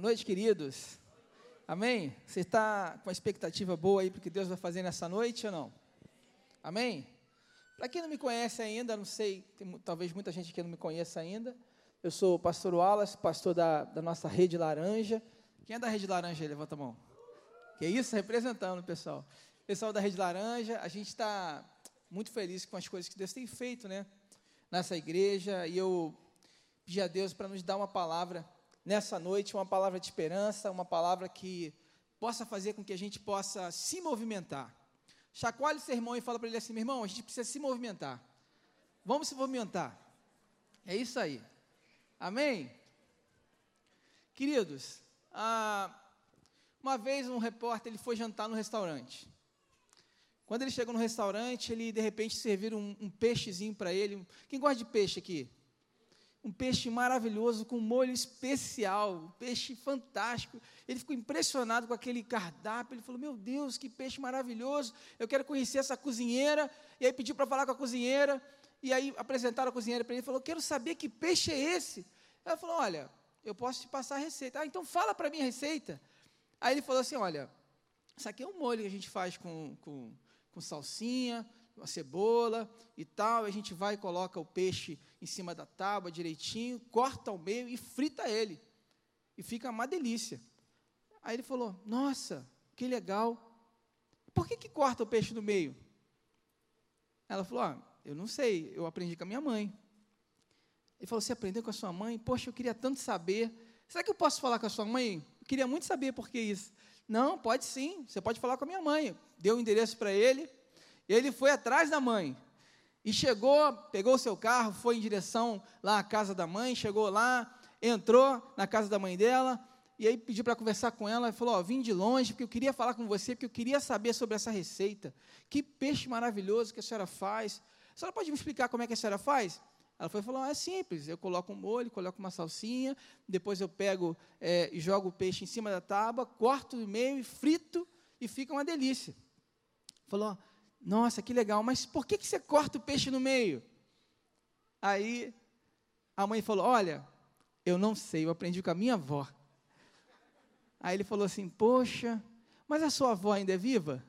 Boa noite, queridos. Amém? Você está com expectativa boa aí para o que Deus vai fazer nessa noite ou não? Amém? Para quem não me conhece ainda, não sei, tem, talvez muita gente aqui não me conheça ainda. Eu sou o pastor Wallace, pastor da, da nossa Rede Laranja. Quem é da Rede Laranja? Levanta a mão. Que isso, representando, pessoal. Pessoal da Rede Laranja, a gente está muito feliz com as coisas que Deus tem feito, né? Nessa igreja. E eu pedi a Deus para nos dar uma palavra nessa noite, uma palavra de esperança, uma palavra que possa fazer com que a gente possa se movimentar. Chacoalhe seu irmão e fala para ele assim: meu irmão, a gente precisa se movimentar. Vamos se movimentar. É isso aí. Amém? Queridos, ah, uma vez um repórter ele foi jantar no restaurante. Quando ele chegou no restaurante, ele de repente serviram um, um peixezinho para ele. Quem gosta de peixe aqui? Um peixe maravilhoso com molho especial, um peixe fantástico. Ele ficou impressionado com aquele cardápio. Ele falou: Meu Deus, que peixe maravilhoso! Eu quero conhecer essa cozinheira. E aí pediu para falar com a cozinheira. E aí apresentaram a cozinheira para ele. Ele falou: Quero saber que peixe é esse. Ela falou: Olha, eu posso te passar a receita. Ah, então fala para mim a receita. Aí ele falou assim: Olha, isso aqui é um molho que a gente faz com, com, com salsinha, a cebola e tal. A gente vai e coloca o peixe em cima da tábua direitinho, corta ao meio e frita ele. E fica uma delícia. Aí ele falou: Nossa, que legal. Por que, que corta o peixe no meio? Ela falou: ah, Eu não sei, eu aprendi com a minha mãe. Ele falou: Você aprendeu com a sua mãe? Poxa, eu queria tanto saber. Será que eu posso falar com a sua mãe? Eu queria muito saber por que isso. Não, pode sim, você pode falar com a minha mãe. Deu o endereço para ele. Ele foi atrás da mãe. E chegou, pegou o seu carro, foi em direção lá à casa da mãe, chegou lá, entrou na casa da mãe dela, e aí pediu para conversar com ela, e falou, vim de longe, porque eu queria falar com você, porque eu queria saber sobre essa receita. Que peixe maravilhoso que a senhora faz. A senhora pode me explicar como é que a senhora faz? Ela foi falou, é simples, eu coloco um molho, coloco uma salsinha, depois eu pego é, e jogo o peixe em cima da tábua, corto no meio e frito, e fica uma delícia. Falou, nossa, que legal, mas por que, que você corta o peixe no meio? Aí a mãe falou: Olha, eu não sei, eu aprendi com a minha avó. Aí ele falou assim: Poxa, mas a sua avó ainda é viva?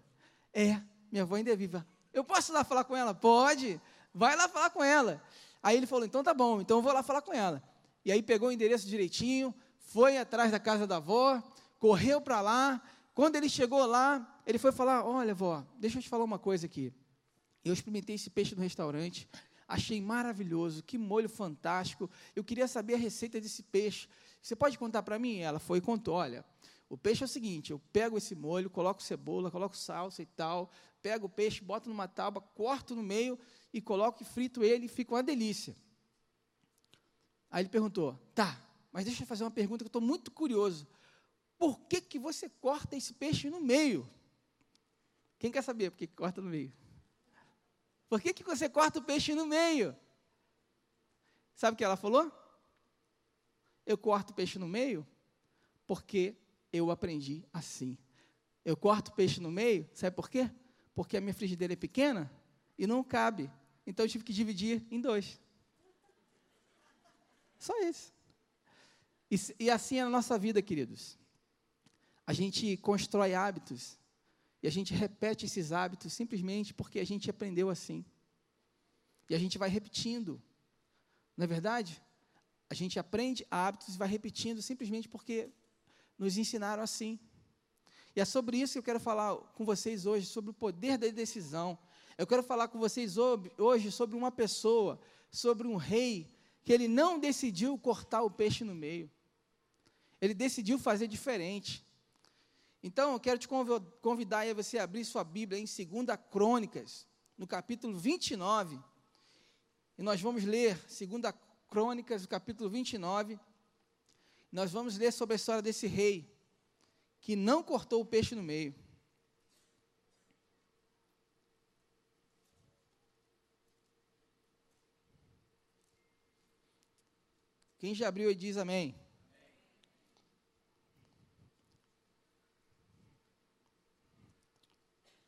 É, minha avó ainda é viva. Eu posso lá falar com ela? Pode, vai lá falar com ela. Aí ele falou: Então tá bom, então eu vou lá falar com ela. E aí pegou o endereço direitinho, foi atrás da casa da avó, correu para lá. Quando ele chegou lá, ele foi falar: Olha, vó, deixa eu te falar uma coisa aqui. Eu experimentei esse peixe no restaurante, achei maravilhoso, que molho fantástico. Eu queria saber a receita desse peixe. Você pode contar para mim? Ela foi e contou: Olha, o peixe é o seguinte: eu pego esse molho, coloco cebola, coloco salsa e tal, pego o peixe, boto numa tábua, corto no meio e coloco e frito ele e fica uma delícia. Aí ele perguntou: Tá, mas deixa eu fazer uma pergunta que eu estou muito curioso. Por que, que você corta esse peixe no meio? Quem quer saber por que corta no meio? Por que, que você corta o peixe no meio? Sabe o que ela falou? Eu corto o peixe no meio porque eu aprendi assim. Eu corto o peixe no meio, sabe por quê? Porque a minha frigideira é pequena e não cabe. Então eu tive que dividir em dois. Só isso. E, e assim é na nossa vida, queridos. A gente constrói hábitos e a gente repete esses hábitos simplesmente porque a gente aprendeu assim. E a gente vai repetindo. Não é verdade? A gente aprende hábitos e vai repetindo simplesmente porque nos ensinaram assim. E é sobre isso que eu quero falar com vocês hoje, sobre o poder da decisão. Eu quero falar com vocês hoje sobre uma pessoa, sobre um rei, que ele não decidiu cortar o peixe no meio. Ele decidiu fazer diferente. Então, eu quero te convidar a você abrir sua Bíblia em 2 Crônicas, no capítulo 29. E nós vamos ler 2 Crônicas, no capítulo 29. Nós vamos ler sobre a história desse rei que não cortou o peixe no meio. Quem já abriu e diz amém.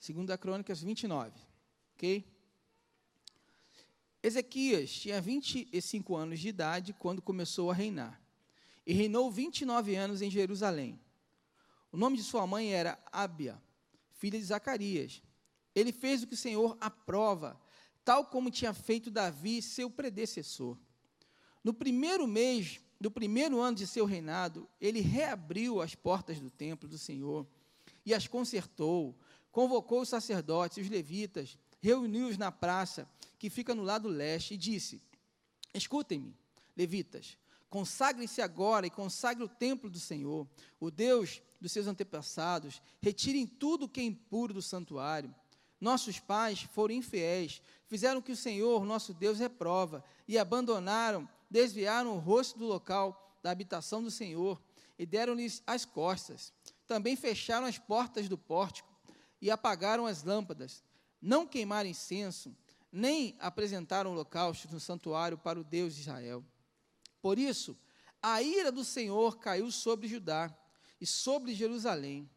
Segunda Crônicas 29, ok? Ezequias tinha 25 anos de idade quando começou a reinar. e reinou 29 anos em Jerusalém. O nome de sua mãe era Ábia, filha de Zacarias. Ele fez o que o Senhor aprova, tal como tinha feito Davi, seu predecessor. No primeiro mês do primeiro ano de seu reinado, ele reabriu as portas do templo do Senhor e as consertou, convocou os sacerdotes e os levitas, reuniu-os na praça que fica no lado leste e disse: Escutem-me, levitas, consagrem-se agora e consagre o templo do Senhor, o Deus dos seus antepassados, retirem tudo que é impuro do santuário. Nossos pais foram infiéis, fizeram o que o Senhor, nosso Deus, reprova, e abandonaram, desviaram o rosto do local da habitação do Senhor, e deram-lhes as costas. Também fecharam as portas do pórtico, e apagaram as lâmpadas. Não queimaram incenso, nem apresentaram holocaustos no santuário para o Deus de Israel. Por isso, a ira do Senhor caiu sobre Judá e sobre Jerusalém,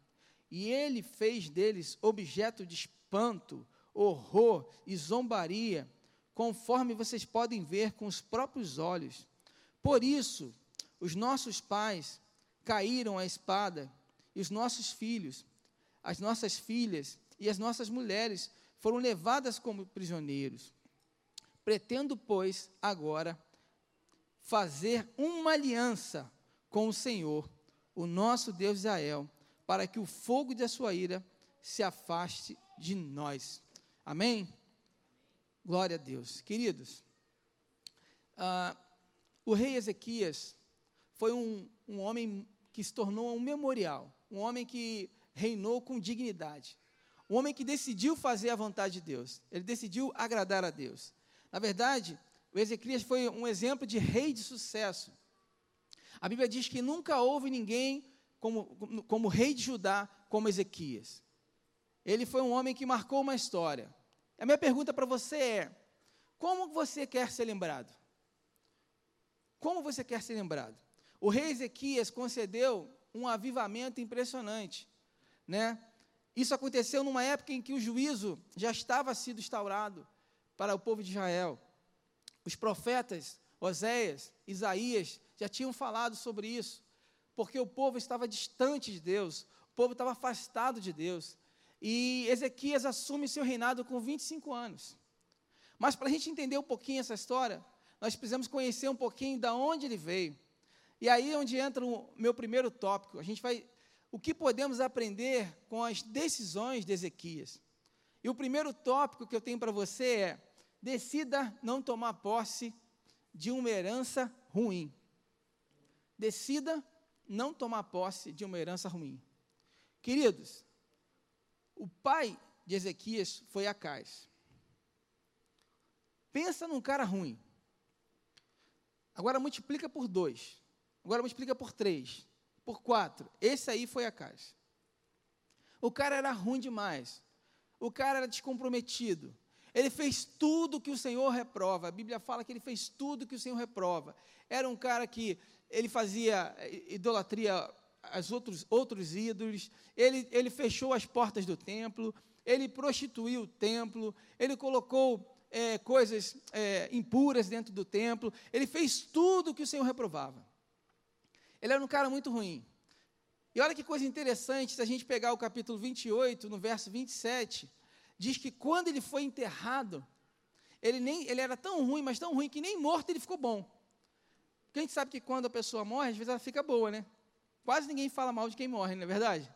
e ele fez deles objeto de espanto, horror e zombaria, conforme vocês podem ver com os próprios olhos. Por isso, os nossos pais caíram à espada, e os nossos filhos, as nossas filhas e as nossas mulheres foram levadas como prisioneiros. Pretendo, pois, agora fazer uma aliança com o Senhor, o nosso Deus Israel, para que o fogo da sua ira se afaste de nós. Amém? Glória a Deus. Queridos, ah, o rei Ezequias foi um, um homem que se tornou um memorial, um homem que reinou com dignidade. Um homem que decidiu fazer a vontade de Deus. Ele decidiu agradar a Deus. Na verdade, o Ezequias foi um exemplo de rei de sucesso. A Bíblia diz que nunca houve ninguém como, como, como rei de Judá como Ezequias. Ele foi um homem que marcou uma história. A minha pergunta para você é: como você quer ser lembrado? Como você quer ser lembrado? O rei Ezequias concedeu um avivamento impressionante, né? Isso aconteceu numa época em que o juízo já estava sido instaurado para o povo de Israel. Os profetas Oséias, Isaías já tinham falado sobre isso, porque o povo estava distante de Deus, o povo estava afastado de Deus. E Ezequias assume seu reinado com 25 anos. Mas para a gente entender um pouquinho essa história, nós precisamos conhecer um pouquinho de onde ele veio. E aí é onde entra o meu primeiro tópico. A gente vai o que podemos aprender com as decisões de Ezequias. E o primeiro tópico que eu tenho para você é: decida não tomar posse de uma herança ruim. Decida não tomar posse de uma herança ruim. Queridos, o pai de Ezequias foi Acais. Pensa num cara ruim. Agora multiplica por dois. Agora multiplica por três por quatro. Esse aí foi a casa. O cara era ruim demais. O cara era descomprometido. Ele fez tudo que o Senhor reprova. A Bíblia fala que ele fez tudo que o Senhor reprova. Era um cara que ele fazia idolatria aos outros, outros ídolos, ele, ele fechou as portas do templo, ele prostituiu o templo, ele colocou é, coisas é, impuras dentro do templo, ele fez tudo que o Senhor reprovava. Ele era um cara muito ruim. E olha que coisa interessante, se a gente pegar o capítulo 28, no verso 27, diz que quando ele foi enterrado, ele, nem, ele era tão ruim, mas tão ruim, que nem morto ele ficou bom. Porque a gente sabe que quando a pessoa morre, às vezes ela fica boa, né? Quase ninguém fala mal de quem morre, não é verdade?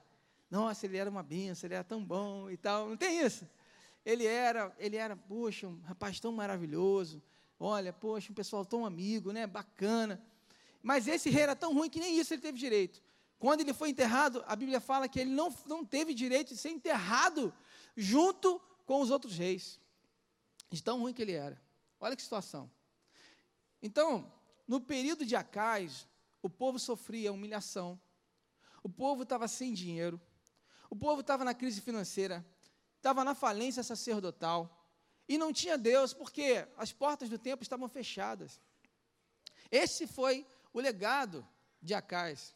Nossa, ele era uma benção, ele era tão bom e tal. Não tem isso. Ele era, ele era, poxa, um rapaz tão maravilhoso. Olha, poxa, um pessoal tão amigo, né? Bacana. Mas esse rei era tão ruim que nem isso ele teve direito. Quando ele foi enterrado, a Bíblia fala que ele não, não teve direito de ser enterrado junto com os outros reis. De tão ruim que ele era. Olha que situação. Então, no período de Acais, o povo sofria humilhação. O povo estava sem dinheiro. O povo estava na crise financeira. Estava na falência sacerdotal. E não tinha Deus, porque as portas do templo estavam fechadas. Esse foi o legado de Acais.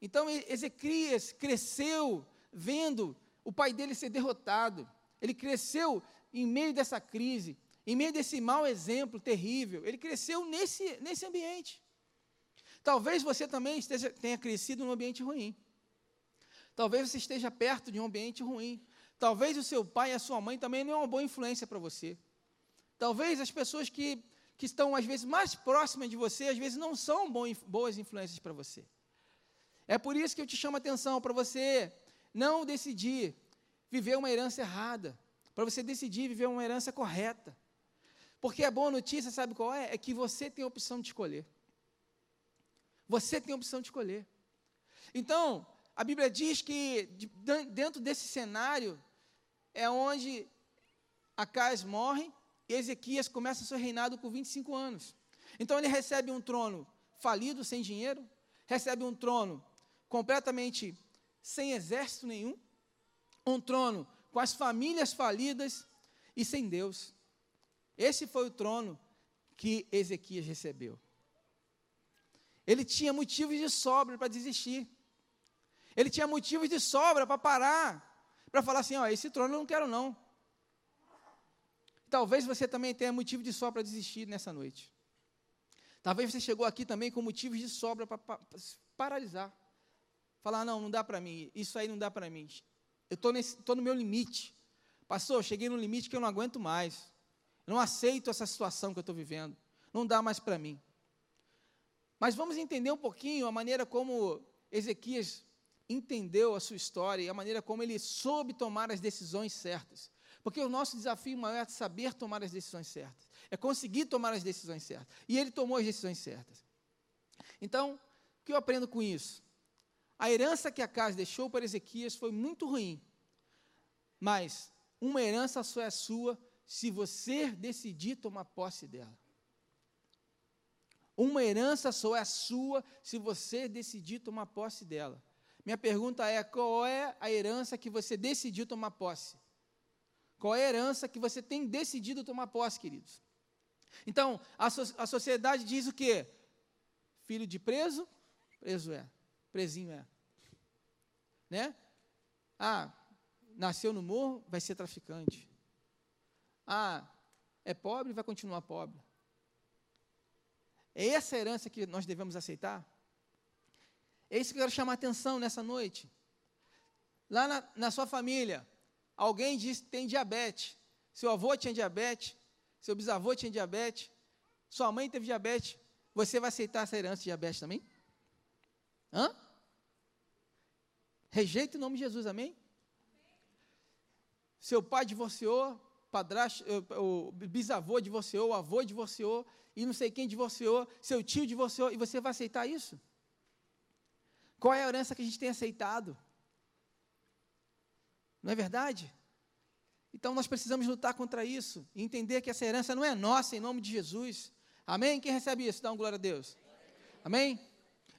Então Ezequias cresceu vendo o pai dele ser derrotado. Ele cresceu em meio dessa crise, em meio desse mau exemplo terrível. Ele cresceu nesse, nesse ambiente. Talvez você também esteja, tenha crescido num ambiente ruim. Talvez você esteja perto de um ambiente ruim. Talvez o seu pai e a sua mãe também não é uma boa influência para você. Talvez as pessoas que, que estão, às vezes, mais próximas de você, às vezes não são boas influências para você. É por isso que eu te chamo a atenção, para você não decidir viver uma herança errada, para você decidir viver uma herança correta. Porque a boa notícia, sabe qual é? É que você tem a opção de escolher. Você tem a opção de escolher. Então, a Bíblia diz que dentro desse cenário é onde Acais morre Ezequias começa seu reinado com 25 anos. Então ele recebe um trono falido, sem dinheiro, recebe um trono completamente sem exército nenhum, um trono com as famílias falidas e sem Deus. Esse foi o trono que Ezequias recebeu. Ele tinha motivos de sobra para desistir. Ele tinha motivos de sobra para parar, para falar assim: ó, esse trono eu não quero não. Talvez você também tenha motivo de sobra para desistir nessa noite. Talvez você chegou aqui também com motivos de sobra para paralisar. Falar, não, não dá para mim, isso aí não dá para mim. Eu estou no meu limite. Pastor, cheguei no limite que eu não aguento mais. Eu não aceito essa situação que eu estou vivendo. Não dá mais para mim. Mas vamos entender um pouquinho a maneira como Ezequias entendeu a sua história e a maneira como ele soube tomar as decisões certas. Porque o nosso desafio maior é saber tomar as decisões certas, é conseguir tomar as decisões certas. E ele tomou as decisões certas. Então, o que eu aprendo com isso? A herança que a casa deixou para Ezequias foi muito ruim, mas uma herança só é sua se você decidir tomar posse dela. Uma herança só é sua se você decidir tomar posse dela. Minha pergunta é: qual é a herança que você decidiu tomar posse? Qual é a herança que você tem decidido tomar posse, queridos? Então, a, so, a sociedade diz o quê? Filho de preso, preso é. Presinho é. Né? Ah, nasceu no morro, vai ser traficante. Ah, é pobre, vai continuar pobre. É essa herança que nós devemos aceitar? É isso que eu quero chamar a atenção nessa noite. Lá na, na sua família, alguém diz que tem diabetes. Seu avô tinha diabetes, seu bisavô tinha diabetes, sua mãe teve diabetes. Você vai aceitar essa herança de diabetes também? Hã? Rejeita o nome de Jesus, amém? Seu pai divorciou, padrasto, eh, o bisavô divorciou, o avô divorciou, e não sei quem divorciou, seu tio divorciou, e você vai aceitar isso? Qual é a herança que a gente tem aceitado? Não é verdade? Então nós precisamos lutar contra isso e entender que essa herança não é nossa, em nome de Jesus. Amém? Quem recebe isso? Dá um glória a Deus. Amém?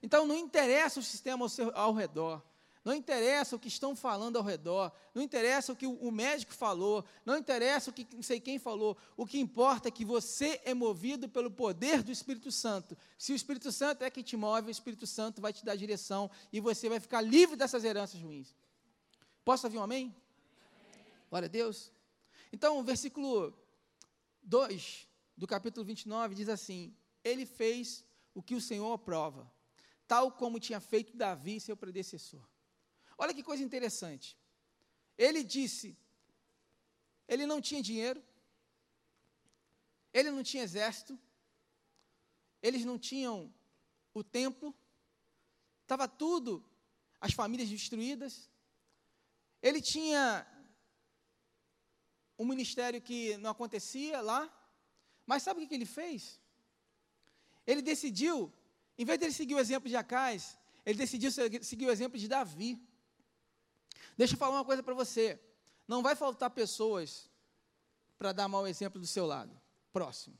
Então não interessa o sistema ao, seu, ao redor. Não interessa o que estão falando ao redor, não interessa o que o médico falou, não interessa o que não sei quem falou. O que importa é que você é movido pelo poder do Espírito Santo. Se o Espírito Santo é que te move, o Espírito Santo vai te dar direção e você vai ficar livre dessas heranças ruins. Posso ouvir um amém? Glória a Deus. Então, o versículo 2 do capítulo 29 diz assim: Ele fez o que o Senhor aprova, tal como tinha feito Davi, seu predecessor. Olha que coisa interessante. Ele disse, ele não tinha dinheiro, ele não tinha exército, eles não tinham o templo, estava tudo, as famílias destruídas. Ele tinha um ministério que não acontecia lá, mas sabe o que ele fez? Ele decidiu, em vez de ele seguir o exemplo de Acais, ele decidiu seguir o exemplo de Davi. Deixa eu falar uma coisa para você. Não vai faltar pessoas para dar mau exemplo do seu lado, próximo.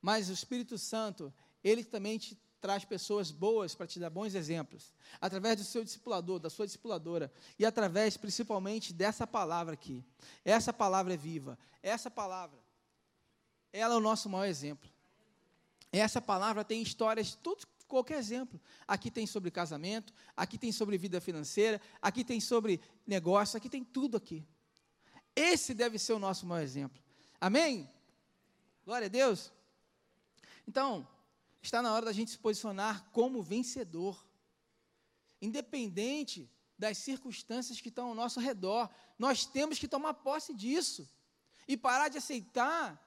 Mas o Espírito Santo, ele também te traz pessoas boas para te dar bons exemplos, através do seu discipulador, da sua discipuladora, e através principalmente dessa palavra aqui. Essa palavra é viva, essa palavra, ela é o nosso maior exemplo. Essa palavra tem histórias, tudo, qualquer exemplo. Aqui tem sobre casamento, aqui tem sobre vida financeira, aqui tem sobre negócio, aqui tem tudo aqui. Esse deve ser o nosso maior exemplo. Amém? Glória a Deus. Então, está na hora da gente se posicionar como vencedor. Independente das circunstâncias que estão ao nosso redor, nós temos que tomar posse disso e parar de aceitar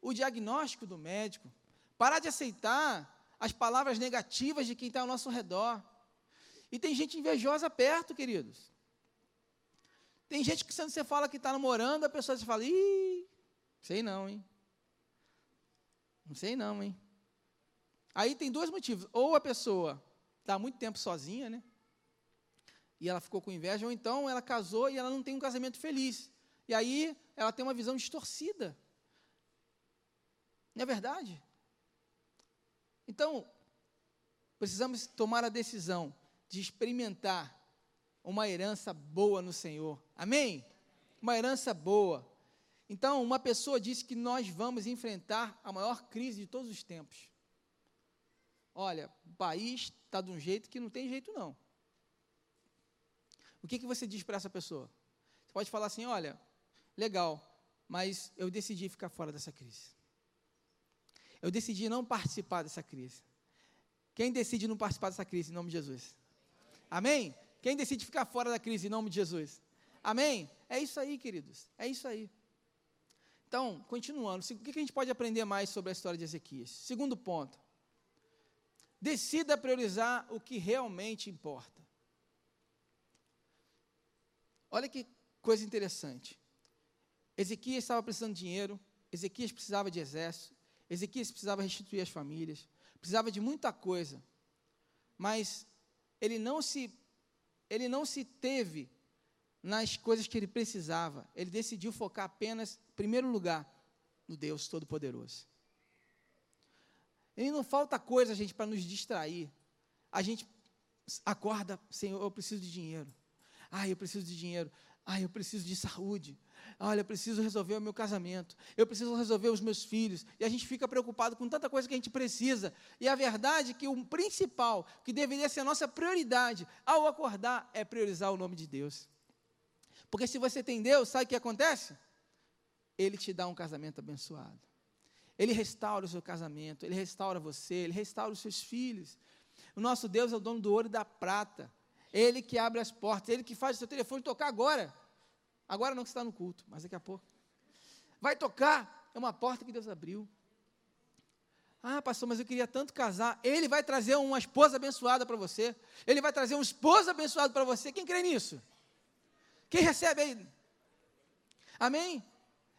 o diagnóstico do médico, parar de aceitar as palavras negativas de quem está ao nosso redor. E tem gente invejosa perto, queridos. Tem gente que, quando você fala que está namorando, a pessoa se fala, ih, sei não, hein? Não sei não, hein? Aí tem dois motivos. Ou a pessoa está muito tempo sozinha, né? E ela ficou com inveja, ou então ela casou e ela não tem um casamento feliz. E aí ela tem uma visão distorcida. Não é verdade? Então, precisamos tomar a decisão de experimentar uma herança boa no Senhor. Amém? Uma herança boa. Então, uma pessoa disse que nós vamos enfrentar a maior crise de todos os tempos. Olha, o país está de um jeito que não tem jeito não. O que, que você diz para essa pessoa? Você pode falar assim: olha, legal, mas eu decidi ficar fora dessa crise. Eu decidi não participar dessa crise. Quem decide não participar dessa crise em nome de Jesus? Amém? Quem decide ficar fora da crise em nome de Jesus? Amém? É isso aí, queridos. É isso aí. Então, continuando, o que a gente pode aprender mais sobre a história de Ezequias? Segundo ponto. Decida priorizar o que realmente importa. Olha que coisa interessante. Ezequias estava precisando de dinheiro, Ezequias precisava de exército, Ezequias precisava restituir as famílias, precisava de muita coisa, mas ele não se ele não se teve nas coisas que ele precisava. Ele decidiu focar apenas, em primeiro lugar, no Deus Todo-Poderoso. E não falta coisa, gente, para nos distrair. A gente acorda, Senhor, eu preciso de dinheiro. Ai, eu preciso de dinheiro. Ai, eu preciso de saúde. Olha, eu preciso resolver o meu casamento, eu preciso resolver os meus filhos, e a gente fica preocupado com tanta coisa que a gente precisa. E a verdade é que o principal, que deveria ser a nossa prioridade ao acordar, é priorizar o nome de Deus. Porque se você tem Deus, sabe o que acontece? Ele te dá um casamento abençoado. Ele restaura o seu casamento, ele restaura você, ele restaura os seus filhos. O nosso Deus é o dono do ouro e da prata. Ele que abre as portas, ele que faz o seu telefone tocar agora. Agora não que está no culto, mas daqui a pouco. Vai tocar, é uma porta que Deus abriu. Ah, pastor, mas eu queria tanto casar. Ele vai trazer uma esposa abençoada para você. Ele vai trazer um esposo abençoado para você. Quem crê nisso? Quem recebe aí? Amém?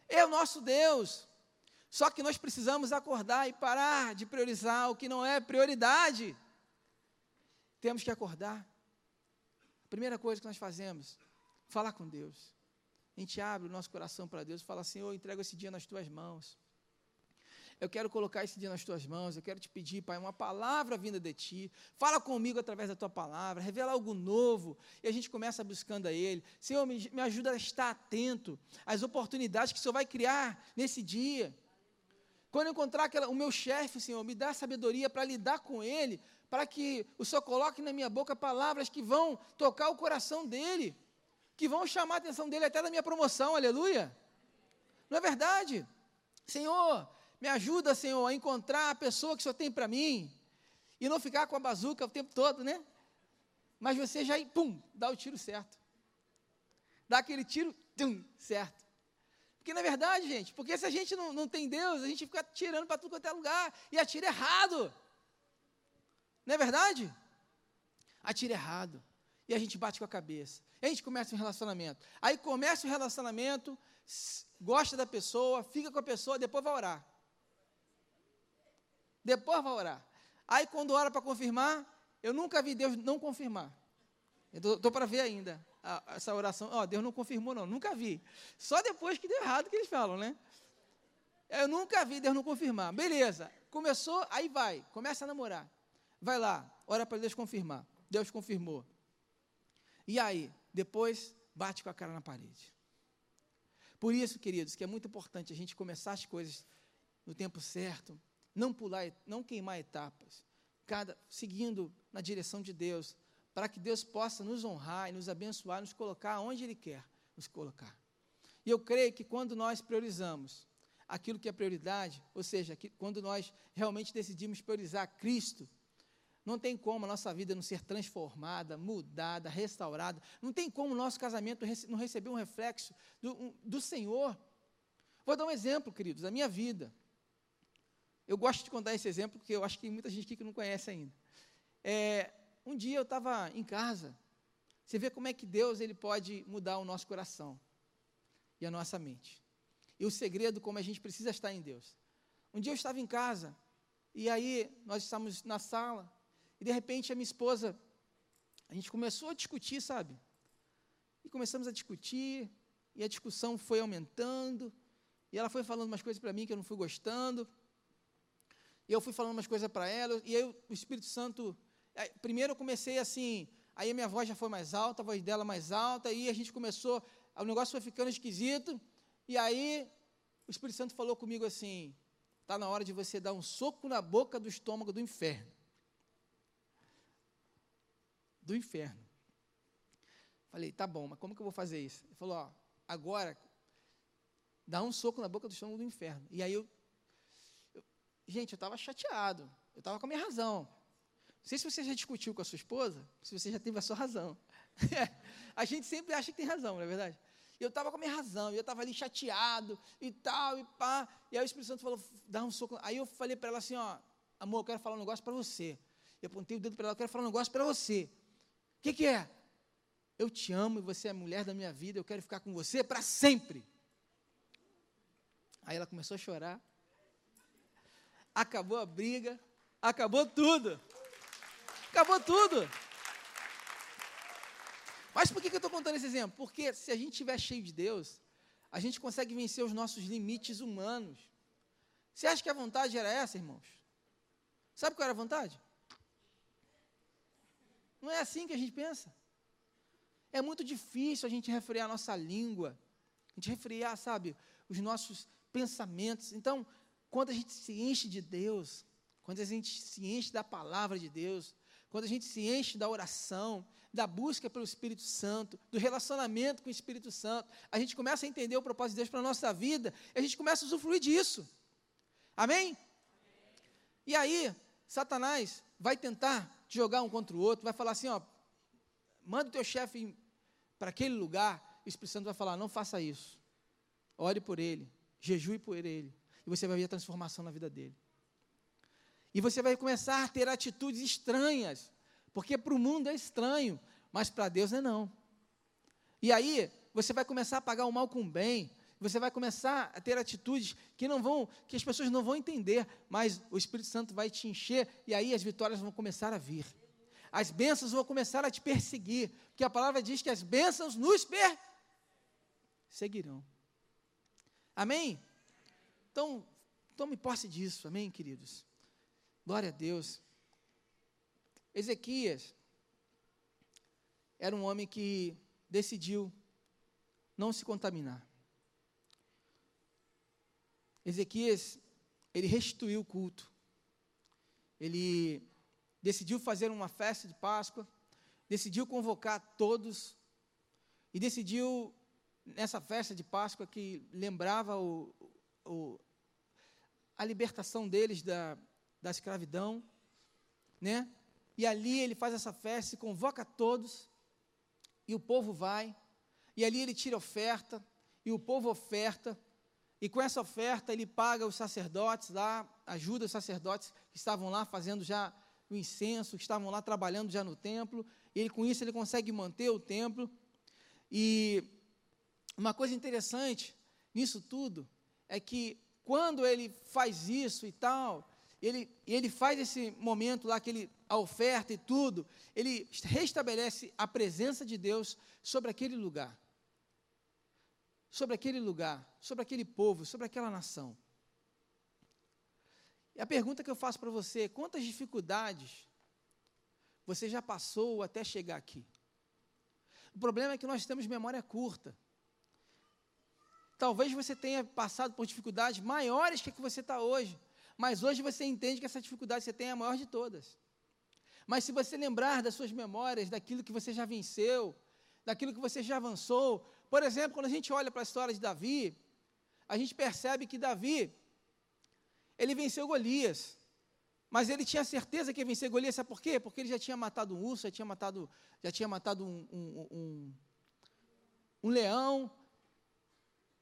É o nosso Deus. Só que nós precisamos acordar e parar de priorizar o que não é prioridade. Temos que acordar. A primeira coisa que nós fazemos, falar com Deus a gente abre o nosso coração para Deus e fala: Senhor, eu entrego esse dia nas tuas mãos. Eu quero colocar esse dia nas tuas mãos. Eu quero te pedir, Pai, uma palavra vinda de ti. Fala comigo através da tua palavra. Revela algo novo. E a gente começa buscando a Ele. Senhor, me, me ajuda a estar atento às oportunidades que o Senhor vai criar nesse dia. Quando eu encontrar aquela, o meu chefe, Senhor, me dá sabedoria para lidar com ele, para que o Senhor coloque na minha boca palavras que vão tocar o coração dele que vão chamar a atenção dele até da minha promoção, aleluia. Não é verdade? Senhor, me ajuda, Senhor, a encontrar a pessoa que o Senhor tem para mim e não ficar com a bazuca o tempo todo, né? Mas você já, pum, dá o tiro certo. Dá aquele tiro, tum, certo. Porque na é verdade, gente, porque se a gente não, não tem Deus, a gente fica tirando para tudo quanto é lugar e atira errado. Não é verdade? Atira errado. E a gente bate com a cabeça. E a gente começa um relacionamento. Aí começa o relacionamento, gosta da pessoa, fica com a pessoa, depois vai orar. Depois vai orar. Aí quando ora para confirmar, eu nunca vi Deus não confirmar. Estou para ver ainda a, essa oração. Ó, Deus não confirmou, não. Nunca vi. Só depois que deu errado que eles falam, né? Eu nunca vi Deus não confirmar. Beleza. Começou, aí vai. Começa a namorar. Vai lá, ora para Deus confirmar. Deus confirmou. E aí, depois bate com a cara na parede. Por isso, queridos, que é muito importante a gente começar as coisas no tempo certo, não pular, não queimar etapas, cada seguindo na direção de Deus, para que Deus possa nos honrar e nos abençoar, nos colocar onde Ele quer nos colocar. E eu creio que quando nós priorizamos aquilo que é prioridade, ou seja, que, quando nós realmente decidimos priorizar Cristo, não tem como a nossa vida não ser transformada, mudada, restaurada. Não tem como o nosso casamento não receber um reflexo do, do Senhor. Vou dar um exemplo, queridos, da minha vida. Eu gosto de contar esse exemplo porque eu acho que tem muita gente aqui que não conhece ainda. É, um dia eu estava em casa. Você vê como é que Deus ele pode mudar o nosso coração e a nossa mente. E o segredo como a gente precisa estar em Deus. Um dia eu estava em casa e aí nós estávamos na sala e de repente a minha esposa, a gente começou a discutir, sabe? E começamos a discutir, e a discussão foi aumentando, e ela foi falando umas coisas para mim que eu não fui gostando, e eu fui falando umas coisas para ela, e aí o Espírito Santo. Primeiro eu comecei assim, aí a minha voz já foi mais alta, a voz dela mais alta, e a gente começou, o negócio foi ficando esquisito, e aí o Espírito Santo falou comigo assim: está na hora de você dar um soco na boca do estômago do inferno do inferno. Falei, tá bom, mas como que eu vou fazer isso? Ele falou, ó, agora dá um soco na boca do estômago do inferno. E aí eu, eu gente, eu estava chateado, eu estava com a minha razão. Não sei se você já discutiu com a sua esposa, se você já teve a sua razão. a gente sempre acha que tem razão, não é verdade? Eu estava com a minha razão, eu estava ali chateado e tal, e pá. E aí o Espírito Santo falou, dá um soco. Aí eu falei para ela assim, ó, amor, eu quero falar um negócio para você. Eu apontei o dedo para ela, eu quero falar um negócio para você que, que é? Eu te amo e você é a mulher da minha vida, eu quero ficar com você para sempre. Aí ela começou a chorar. Acabou a briga, acabou tudo. Acabou tudo. Mas por que, eu estou contando esse exemplo? Porque se a gente estiver cheio de Deus, a gente consegue vencer os nossos limites humanos. Você acha que a vontade era essa, irmãos? Sabe qual era a vontade? Não é assim que a gente pensa. É muito difícil a gente refrear a nossa língua, a gente refrear, sabe, os nossos pensamentos. Então, quando a gente se enche de Deus, quando a gente se enche da palavra de Deus, quando a gente se enche da oração, da busca pelo Espírito Santo, do relacionamento com o Espírito Santo, a gente começa a entender o propósito de Deus para a nossa vida, e a gente começa a usufruir disso. Amém? E aí, Satanás vai tentar jogar um contra o outro, vai falar assim, ó, manda o teu chefe para aquele lugar, o Espírito Santo vai falar, não faça isso. Ore por ele, jejue por ele, e você vai ver a transformação na vida dele. E você vai começar a ter atitudes estranhas, porque para o mundo é estranho, mas para Deus é não. E aí, você vai começar a pagar o mal com o bem, você vai começar a ter atitudes que não vão, que as pessoas não vão entender, mas o Espírito Santo vai te encher e aí as vitórias vão começar a vir. As bênçãos vão começar a te perseguir, porque a palavra diz que as bênçãos nos perseguirão. Amém? Então, tome posse disso, amém, queridos? Glória a Deus. Ezequias era um homem que decidiu não se contaminar. Ezequias, ele restituiu o culto. Ele decidiu fazer uma festa de Páscoa, decidiu convocar todos e decidiu nessa festa de Páscoa que lembrava o, o, a libertação deles da, da escravidão, né? E ali ele faz essa festa, convoca todos e o povo vai. E ali ele tira oferta e o povo oferta e com essa oferta, ele paga os sacerdotes lá, ajuda os sacerdotes que estavam lá fazendo já o incenso, que estavam lá trabalhando já no templo. E ele, com isso ele consegue manter o templo. E uma coisa interessante nisso tudo é que quando ele faz isso e tal, ele, ele faz esse momento lá, que ele, a oferta e tudo, ele restabelece a presença de Deus sobre aquele lugar sobre aquele lugar, sobre aquele povo, sobre aquela nação. E a pergunta que eu faço para você: quantas dificuldades você já passou até chegar aqui? O problema é que nós temos memória curta. Talvez você tenha passado por dificuldades maiores que a que você está hoje, mas hoje você entende que essa dificuldade que você tem é a maior de todas. Mas se você lembrar das suas memórias, daquilo que você já venceu, daquilo que você já avançou, por exemplo, quando a gente olha para a história de Davi, a gente percebe que Davi, ele venceu Golias. Mas ele tinha certeza que ia vencer Golias, sabe por quê? Porque ele já tinha matado um urso, já tinha matado, já tinha matado um, um, um, um leão.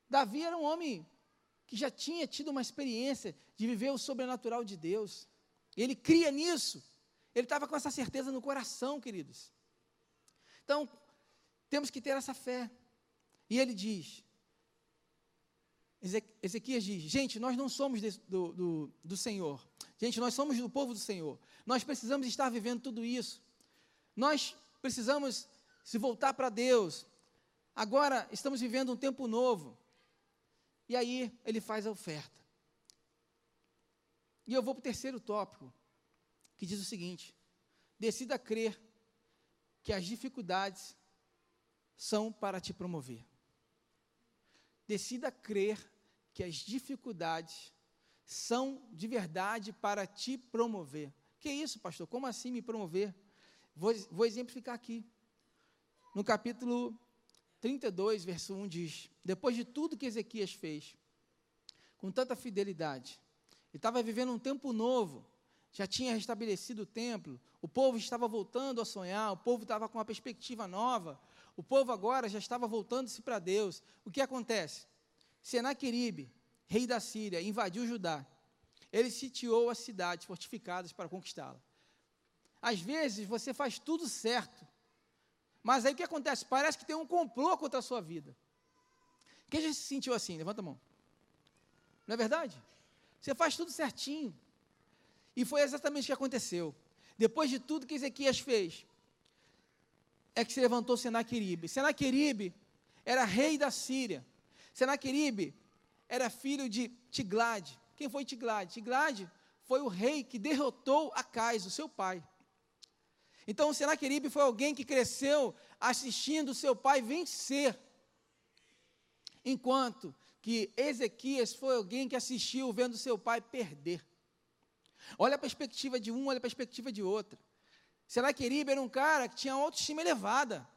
Davi era um homem que já tinha tido uma experiência de viver o sobrenatural de Deus. Ele cria nisso. Ele estava com essa certeza no coração, queridos. Então, temos que ter essa fé. E ele diz: Ezequias diz: gente, nós não somos de, do, do, do Senhor. Gente, nós somos do povo do Senhor. Nós precisamos estar vivendo tudo isso. Nós precisamos se voltar para Deus. Agora estamos vivendo um tempo novo. E aí ele faz a oferta. E eu vou para o terceiro tópico, que diz o seguinte: decida crer que as dificuldades são para te promover. Decida crer que as dificuldades são de verdade para te promover. Que isso, pastor? Como assim me promover? Vou, vou exemplificar aqui. No capítulo 32, verso 1 diz: Depois de tudo que Ezequias fez, com tanta fidelidade, ele estava vivendo um tempo novo, já tinha restabelecido o templo, o povo estava voltando a sonhar, o povo estava com uma perspectiva nova, o povo agora já estava voltando-se para Deus. O que acontece? Senaqueribe, rei da Síria, invadiu Judá. Ele sitiou as cidades fortificadas para conquistá-la. Às vezes você faz tudo certo, mas aí o que acontece? Parece que tem um complô contra a sua vida. Quem já se sentiu assim? Levanta a mão. Não é verdade? Você faz tudo certinho. E foi exatamente o que aconteceu. Depois de tudo que Ezequias fez, é que se levantou Senaqueribe. Senaqueribe era rei da Síria. Senaqueribe era filho de Tiglade. Quem foi Tiglade? Tiglade foi o rei que derrotou Acais, o seu pai. Então, Senaqueribe foi alguém que cresceu assistindo seu pai vencer. Enquanto que Ezequias foi alguém que assistiu vendo seu pai perder. Olha a perspectiva de um, olha a perspectiva de outro. Senaqueribe era um cara que tinha autoestima elevada.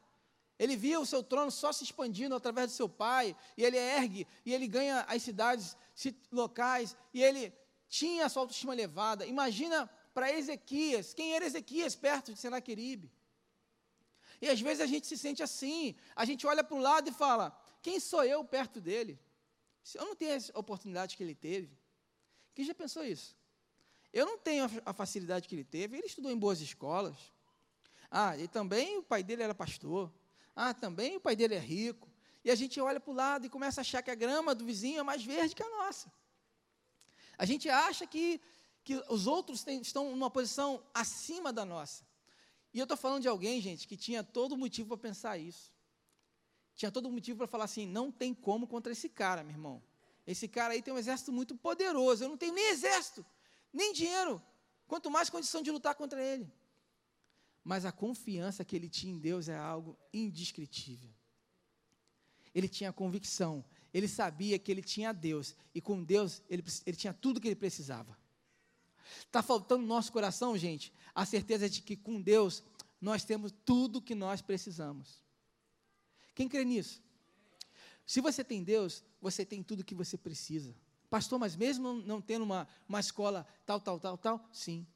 Ele via o seu trono só se expandindo através do seu pai, e ele ergue, e ele ganha as cidades locais, e ele tinha a sua autoestima elevada. Imagina para Ezequias, quem era Ezequias perto de Senaqueribe? E às vezes a gente se sente assim, a gente olha para o lado e fala: quem sou eu perto dele? Se eu não tenho a oportunidade que ele teve, quem já pensou isso? Eu não tenho a facilidade que ele teve, ele estudou em boas escolas. Ah, e também o pai dele era pastor. Ah, também o pai dele é rico. E a gente olha para o lado e começa a achar que a grama do vizinho é mais verde que a nossa. A gente acha que, que os outros estão numa posição acima da nossa. E eu estou falando de alguém, gente, que tinha todo motivo para pensar isso. Tinha todo motivo para falar assim: não tem como contra esse cara, meu irmão. Esse cara aí tem um exército muito poderoso. Eu não tenho nem exército, nem dinheiro. Quanto mais condição de lutar contra ele mas a confiança que ele tinha em Deus é algo indescritível. Ele tinha convicção, ele sabia que ele tinha Deus, e com Deus ele, ele tinha tudo que ele precisava. Está faltando no nosso coração, gente, a certeza de que com Deus nós temos tudo que nós precisamos. Quem crê nisso? Se você tem Deus, você tem tudo que você precisa. Pastor, mas mesmo não tendo uma, uma escola tal, tal, tal, tal, sim.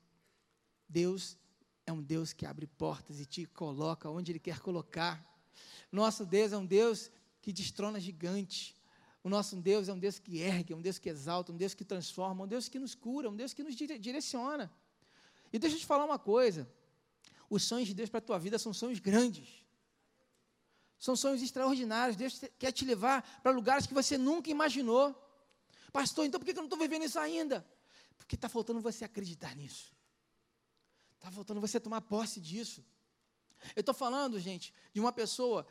Deus é um Deus que abre portas e te coloca onde Ele quer colocar. Nosso Deus é um Deus que destrona gigante. O nosso Deus é um Deus que ergue, é um Deus que exalta, um Deus que transforma, um Deus que nos cura, um Deus que nos direciona. E deixa eu te falar uma coisa: os sonhos de Deus para a tua vida são sonhos grandes, são sonhos extraordinários. Deus quer te levar para lugares que você nunca imaginou. Pastor, então por que eu não estou vivendo isso ainda? Porque está faltando você acreditar nisso. Está faltando você tomar posse disso. Eu estou falando, gente, de uma pessoa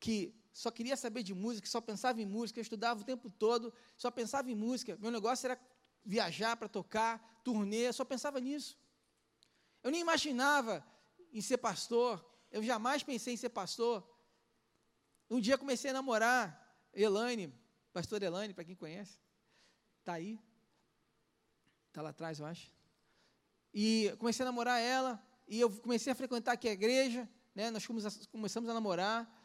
que só queria saber de música, só pensava em música, eu estudava o tempo todo, só pensava em música. Meu negócio era viajar para tocar, turnê, só pensava nisso. Eu nem imaginava em ser pastor, eu jamais pensei em ser pastor. Um dia comecei a namorar Elaine, pastor Elaine, para quem conhece, está aí, está lá atrás, eu acho. E comecei a namorar ela, e eu comecei a frequentar aqui a igreja, né? nós começamos a namorar.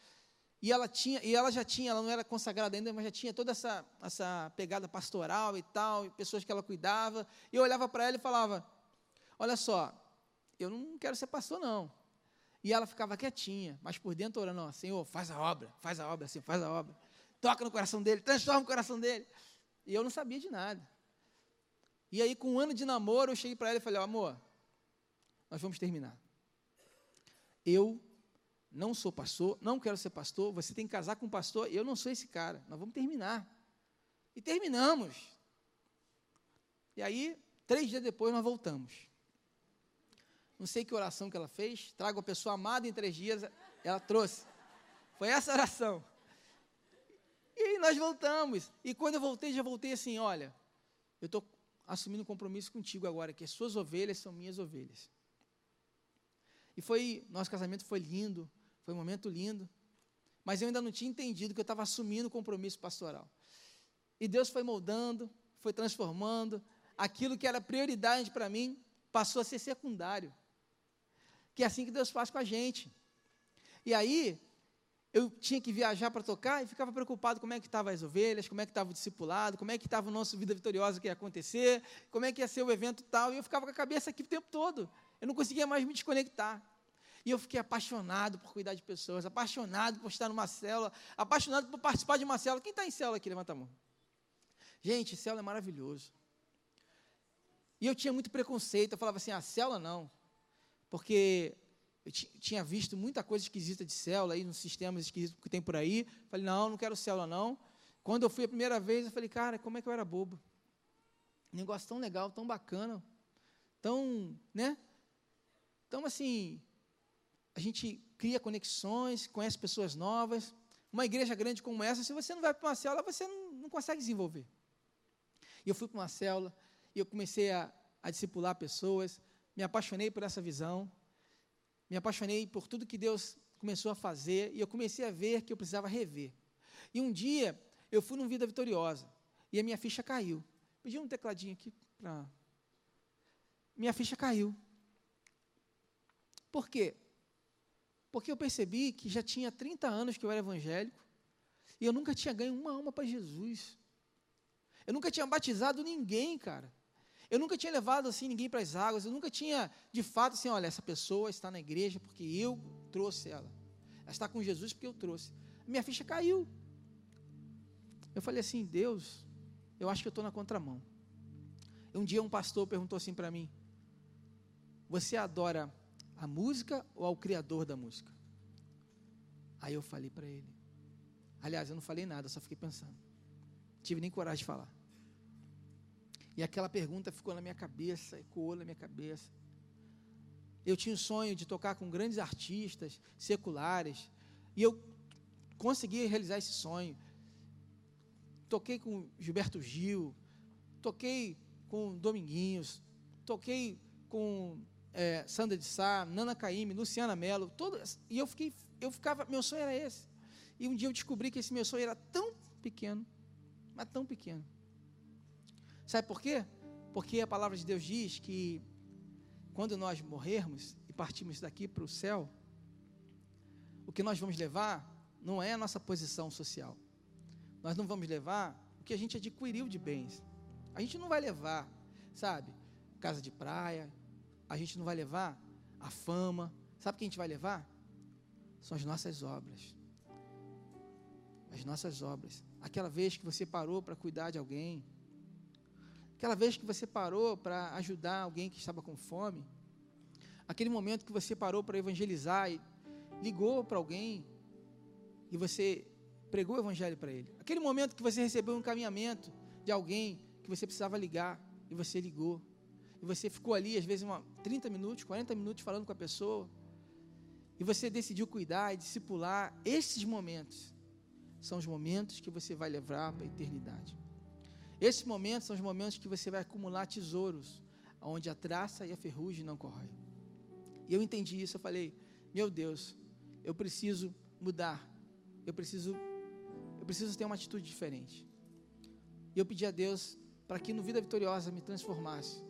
E ela tinha, e ela já tinha, ela não era consagrada ainda, mas já tinha toda essa, essa pegada pastoral e tal, e pessoas que ela cuidava. E eu olhava para ela e falava: Olha só, eu não quero ser pastor, não. E ela ficava quietinha, mas por dentro orando, ó, Senhor, faz a obra, faz a obra, assim, faz a obra. Toca no coração dele, transforma o coração dele. E eu não sabia de nada. E aí, com um ano de namoro, eu cheguei para ela e falei, amor, nós vamos terminar. Eu não sou pastor, não quero ser pastor, você tem que casar com um pastor, eu não sou esse cara, nós vamos terminar. E terminamos. E aí, três dias depois, nós voltamos. Não sei que oração que ela fez, trago a pessoa amada em três dias, ela trouxe. Foi essa oração. E aí nós voltamos. E quando eu voltei, já voltei assim: olha, eu estou assumindo um compromisso contigo agora, que as suas ovelhas são minhas ovelhas. E foi, nosso casamento foi lindo, foi um momento lindo, mas eu ainda não tinha entendido que eu estava assumindo o compromisso pastoral. E Deus foi moldando, foi transformando, aquilo que era prioridade para mim passou a ser secundário. Que é assim que Deus faz com a gente. E aí, eu tinha que viajar para tocar e ficava preocupado como é que estavam as ovelhas, como é que estava o discipulado, como é que estava o nosso Vida Vitoriosa que ia acontecer, como é que ia ser o evento tal, e eu ficava com a cabeça aqui o tempo todo. Eu não conseguia mais me desconectar. E eu fiquei apaixonado por cuidar de pessoas, apaixonado por estar numa célula, apaixonado por participar de uma célula. Quem está em célula aqui? Levanta a mão. Gente, célula é maravilhoso. E eu tinha muito preconceito, eu falava assim, a ah, célula não. Porque eu tinha visto muita coisa esquisita de célula aí, nos sistemas esquisitos que tem por aí. Falei, não, não quero célula, não. Quando eu fui a primeira vez, eu falei, cara, como é que eu era bobo? negócio tão legal, tão bacana, tão, né? Então, assim, a gente cria conexões, conhece pessoas novas. Uma igreja grande como essa, se você não vai para uma célula, você não, consegue desenvolver. E eu fui para uma célula, e eu comecei a, a discipular pessoas, me apaixonei por essa visão, me apaixonei por tudo que Deus começou a fazer e eu comecei a ver que eu precisava rever. E um dia eu fui num Vida Vitoriosa e a minha ficha caiu. Pedi um tecladinho aqui para. Minha ficha caiu. Por quê? Porque eu percebi que já tinha 30 anos que eu era evangélico e eu nunca tinha ganho uma alma para Jesus. Eu nunca tinha batizado ninguém, cara. Eu nunca tinha levado assim ninguém para as águas, eu nunca tinha, de fato, assim, olha, essa pessoa está na igreja porque eu trouxe ela. Ela está com Jesus porque eu trouxe. Minha ficha caiu. Eu falei assim, Deus, eu acho que eu estou na contramão. Um dia um pastor perguntou assim para mim: Você adora a música ou ao Criador da música? Aí eu falei para ele. Aliás, eu não falei nada, só fiquei pensando. Tive nem coragem de falar. E aquela pergunta ficou na minha cabeça, ecoou na minha cabeça. Eu tinha o sonho de tocar com grandes artistas seculares, e eu consegui realizar esse sonho. Toquei com Gilberto Gil, toquei com Dominguinhos, toquei com é, Sandra de Sá, Nana Caymmi, Luciana Mello, todo, e eu fiquei, eu ficava, meu sonho era esse. E um dia eu descobri que esse meu sonho era tão pequeno, mas tão pequeno, Sabe por quê? Porque a palavra de Deus diz que quando nós morrermos e partirmos daqui para o céu, o que nós vamos levar não é a nossa posição social. Nós não vamos levar o que a gente adquiriu de bens. A gente não vai levar, sabe, casa de praia, a gente não vai levar a fama. Sabe o que a gente vai levar? São as nossas obras. As nossas obras. Aquela vez que você parou para cuidar de alguém, Aquela vez que você parou para ajudar alguém que estava com fome. Aquele momento que você parou para evangelizar e ligou para alguém e você pregou o evangelho para ele. Aquele momento que você recebeu um encaminhamento de alguém que você precisava ligar e você ligou. E você ficou ali, às vezes, uma, 30 minutos, 40 minutos falando com a pessoa. E você decidiu cuidar e discipular. Esses momentos são os momentos que você vai levar para a eternidade. Esses momentos são os momentos que você vai acumular tesouros, onde a traça e a ferrugem não corroem. E eu entendi isso, eu falei, meu Deus, eu preciso mudar. Eu preciso eu preciso ter uma atitude diferente. E eu pedi a Deus para que no vida vitoriosa me transformasse,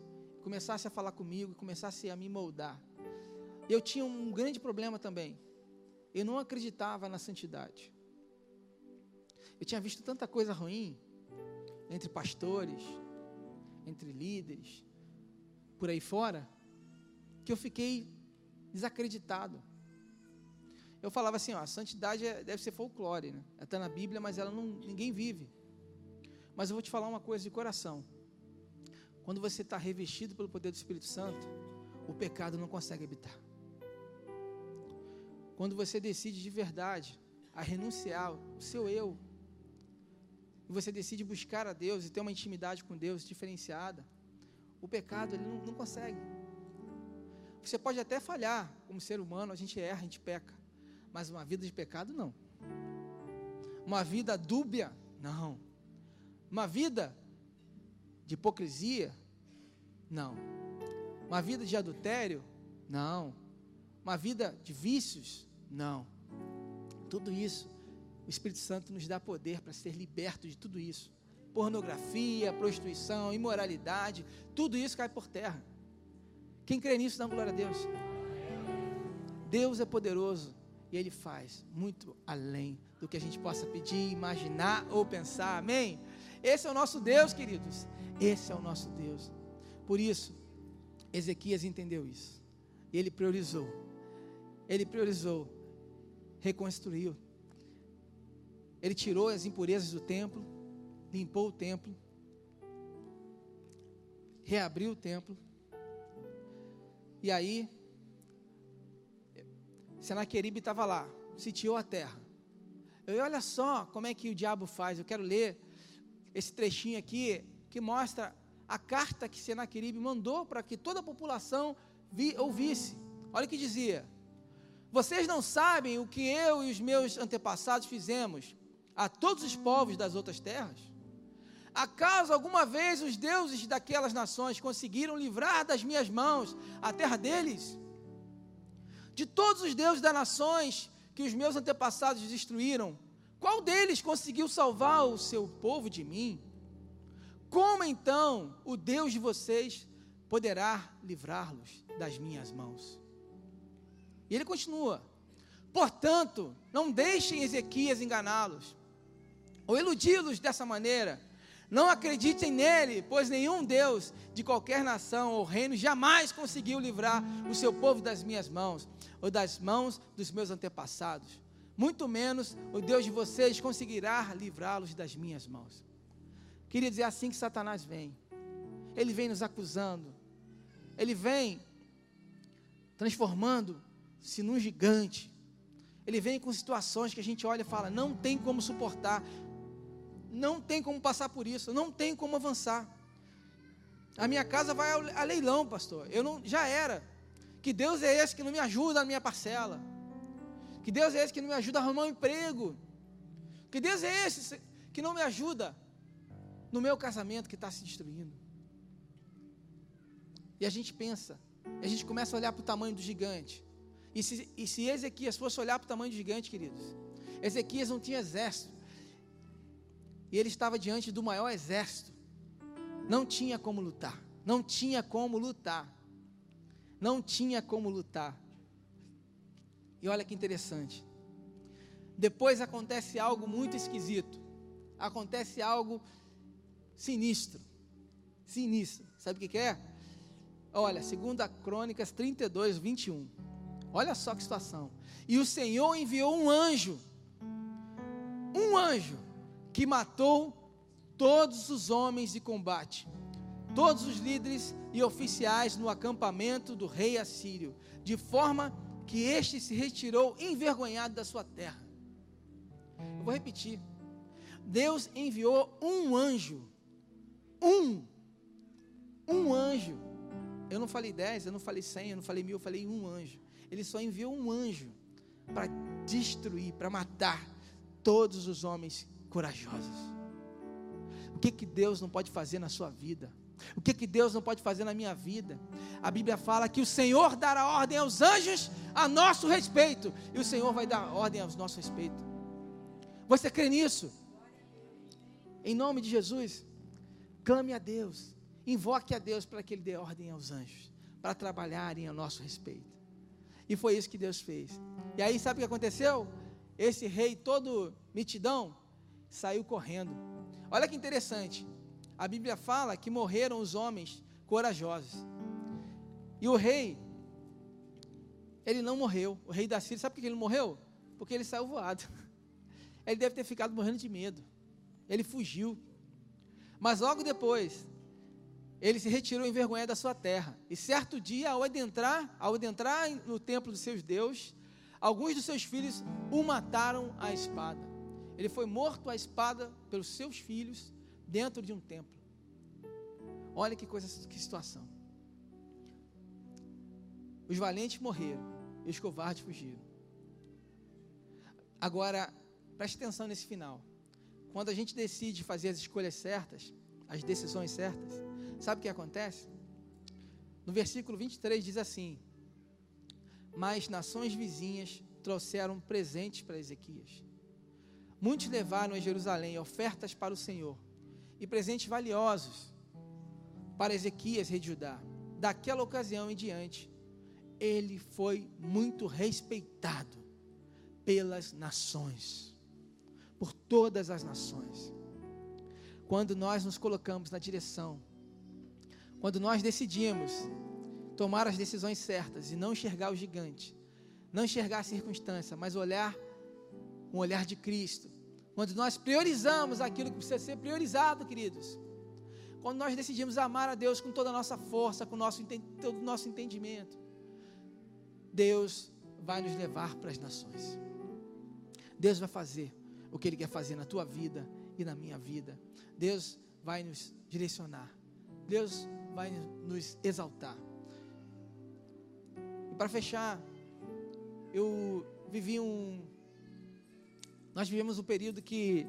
começasse a falar comigo, começasse a me moldar. Eu tinha um grande problema também. Eu não acreditava na santidade. Eu tinha visto tanta coisa ruim entre pastores, entre líderes, por aí fora, que eu fiquei desacreditado. Eu falava assim, ó, a santidade é, deve ser folclore, né? Está na Bíblia, mas ela não, ninguém vive. Mas eu vou te falar uma coisa de coração. Quando você está revestido pelo poder do Espírito Santo, o pecado não consegue habitar. Quando você decide de verdade a renunciar o seu eu, e você decide buscar a Deus e ter uma intimidade com Deus diferenciada, o pecado ele não, não consegue. Você pode até falhar, como ser humano, a gente erra, a gente peca, mas uma vida de pecado não. Uma vida dúbia, não. Uma vida de hipocrisia, não. Uma vida de adultério, não. Uma vida de vícios, não. Tudo isso, o Espírito Santo nos dá poder para ser liberto de tudo isso. Pornografia, prostituição, imoralidade, tudo isso cai por terra. Quem crê nisso, dá glória a Deus. Deus é poderoso e Ele faz muito além do que a gente possa pedir, imaginar ou pensar. Amém? Esse é o nosso Deus, queridos. Esse é o nosso Deus. Por isso, Ezequias entendeu isso. Ele priorizou. Ele priorizou reconstruiu. Ele tirou as impurezas do templo, limpou o templo, reabriu o templo. E aí, Senaqueribe estava lá, sitiou a terra. E olha só como é que o diabo faz. Eu quero ler esse trechinho aqui que mostra a carta que Senaqueribe mandou para que toda a população vi, ouvisse. Olha o que dizia: vocês não sabem o que eu e os meus antepassados fizemos a todos os povos das outras terras? Acaso alguma vez os deuses daquelas nações conseguiram livrar das minhas mãos a terra deles? De todos os deuses das nações que os meus antepassados destruíram, qual deles conseguiu salvar o seu povo de mim? Como então o Deus de vocês poderá livrá-los das minhas mãos? E ele continua: Portanto, não deixem Ezequias enganá-los ou iludi-los dessa maneira. Não acreditem nele, pois nenhum Deus de qualquer nação ou reino jamais conseguiu livrar o seu povo das minhas mãos ou das mãos dos meus antepassados. Muito menos o Deus de vocês conseguirá livrá-los das minhas mãos. Queridos, é assim que Satanás vem. Ele vem nos acusando. Ele vem transformando se num gigante. Ele vem com situações que a gente olha e fala: não tem como suportar, não tem como passar por isso, não tem como avançar. A minha casa vai a leilão, pastor. Eu não, já era. Que Deus é esse que não me ajuda na minha parcela. Que Deus é esse que não me ajuda a arrumar um emprego. Que Deus é esse que não me ajuda no meu casamento que está se destruindo. E a gente pensa, a gente começa a olhar para o tamanho do gigante. E se, e se Ezequias fosse olhar para o tamanho do gigante, queridos, Ezequias não tinha exército. E ele estava diante do maior exército. Não tinha como lutar. Não tinha como lutar. Não tinha como lutar. E olha que interessante. Depois acontece algo muito esquisito. Acontece algo sinistro. Sinistro. Sabe o que, que é? Olha, 2 Crônicas 32, 21. Olha só que situação. E o Senhor enviou um anjo, um anjo, que matou todos os homens de combate, todos os líderes e oficiais no acampamento do rei assírio, de forma que este se retirou envergonhado da sua terra. Eu vou repetir. Deus enviou um anjo, um, um anjo. Eu não falei dez, eu não falei cem, eu não falei mil, eu falei um anjo ele só enviou um anjo para destruir, para matar todos os homens corajosos. O que que Deus não pode fazer na sua vida? O que que Deus não pode fazer na minha vida? A Bíblia fala que o Senhor dará ordem aos anjos a nosso respeito, e o Senhor vai dar ordem aos nosso respeito. Você crê nisso? Em nome de Jesus, clame a Deus, invoque a Deus para que Ele dê ordem aos anjos, para trabalharem a nosso respeito. E foi isso que Deus fez. E aí, sabe o que aconteceu? Esse rei todo mitidão, saiu correndo. Olha que interessante. A Bíblia fala que morreram os homens corajosos. E o rei, ele não morreu. O rei da Síria, sabe por que ele morreu? Porque ele saiu voado. Ele deve ter ficado morrendo de medo. Ele fugiu. Mas logo depois, ele se retirou envergonhado da sua terra. E certo dia, ao adentrar, ao adentrar no templo dos seus deuses, alguns dos seus filhos o mataram à espada. Ele foi morto à espada pelos seus filhos dentro de um templo. Olha que coisa, que situação. Os valentes morreram e os covardes fugiram. Agora, preste atenção nesse final. Quando a gente decide fazer as escolhas certas, as decisões certas, sabe o que acontece? No versículo 23 diz assim: Mas nações vizinhas trouxeram presentes para Ezequias. Muitos levaram a Jerusalém ofertas para o Senhor e presentes valiosos para Ezequias, rei de Judá. Daquela ocasião em diante, ele foi muito respeitado pelas nações, por todas as nações. Quando nós nos colocamos na direção, quando nós decidimos tomar as decisões certas e não enxergar o gigante, não enxergar a circunstância, mas olhar um olhar de Cristo. Quando nós priorizamos aquilo que precisa ser priorizado, queridos. Quando nós decidimos amar a Deus com toda a nossa força, com nosso, todo o nosso entendimento, Deus vai nos levar para as nações. Deus vai fazer o que Ele quer fazer na tua vida e na minha vida. Deus vai nos direcionar. Deus vai nos exaltar. E para fechar, eu vivi um. Nós vivemos um período que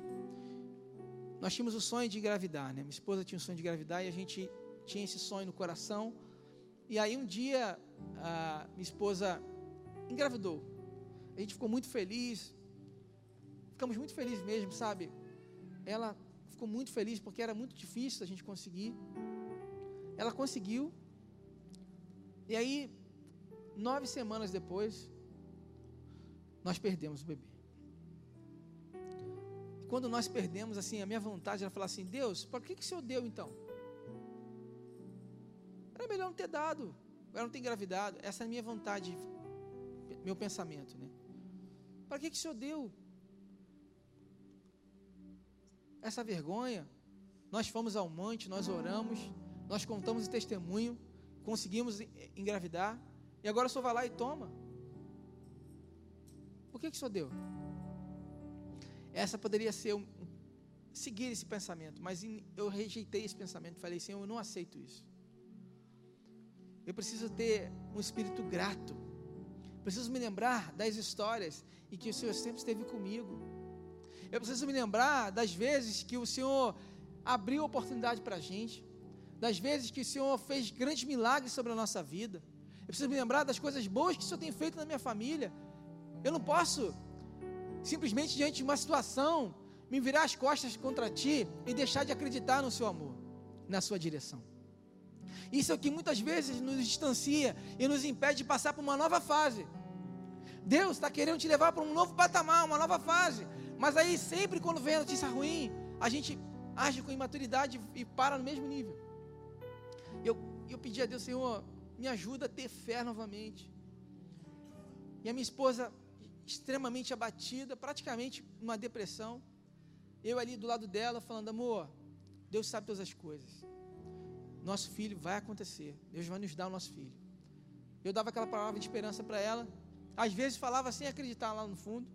nós tínhamos o sonho de engravidar, né? Minha esposa tinha o sonho de engravidar e a gente tinha esse sonho no coração. E aí um dia a minha esposa engravidou. A gente ficou muito feliz. Ficamos muito felizes mesmo, sabe? Ela ficou muito feliz porque era muito difícil a gente conseguir. Ela conseguiu. E aí, nove semanas depois, nós perdemos o bebê. Quando nós perdemos, assim, a minha vontade era falar assim: Deus, para que, que o Senhor deu então? Era melhor não ter dado, era não ter engravidado. Essa é a minha vontade, meu pensamento, né? Para que, que o Senhor deu? Essa vergonha, nós fomos ao monte, nós oramos, nós contamos o testemunho, conseguimos engravidar, e agora o Senhor vai lá e toma. Por que, que o Senhor deu? Essa poderia ser um, seguir esse pensamento, mas eu rejeitei esse pensamento. Falei, Senhor, eu não aceito isso. Eu preciso ter um espírito grato. Preciso me lembrar das histórias em que o Senhor sempre esteve comigo. Eu preciso me lembrar das vezes que o Senhor abriu oportunidade para a gente, das vezes que o Senhor fez grandes milagres sobre a nossa vida. Eu preciso me lembrar das coisas boas que o Senhor tem feito na minha família. Eu não posso simplesmente diante de uma situação me virar as costas contra ti e deixar de acreditar no seu amor, na sua direção. Isso é o que muitas vezes nos distancia e nos impede de passar por uma nova fase. Deus está querendo te levar para um novo patamar, uma nova fase. Mas aí, sempre quando vem a notícia ruim, a gente age com imaturidade e para no mesmo nível. Eu, eu pedi a Deus, Senhor, me ajuda a ter fé novamente. E a minha esposa, extremamente abatida, praticamente uma depressão. Eu ali do lado dela, falando: amor, Deus sabe todas as coisas. Nosso filho vai acontecer. Deus vai nos dar o nosso filho. Eu dava aquela palavra de esperança para ela. Às vezes falava sem acreditar lá no fundo,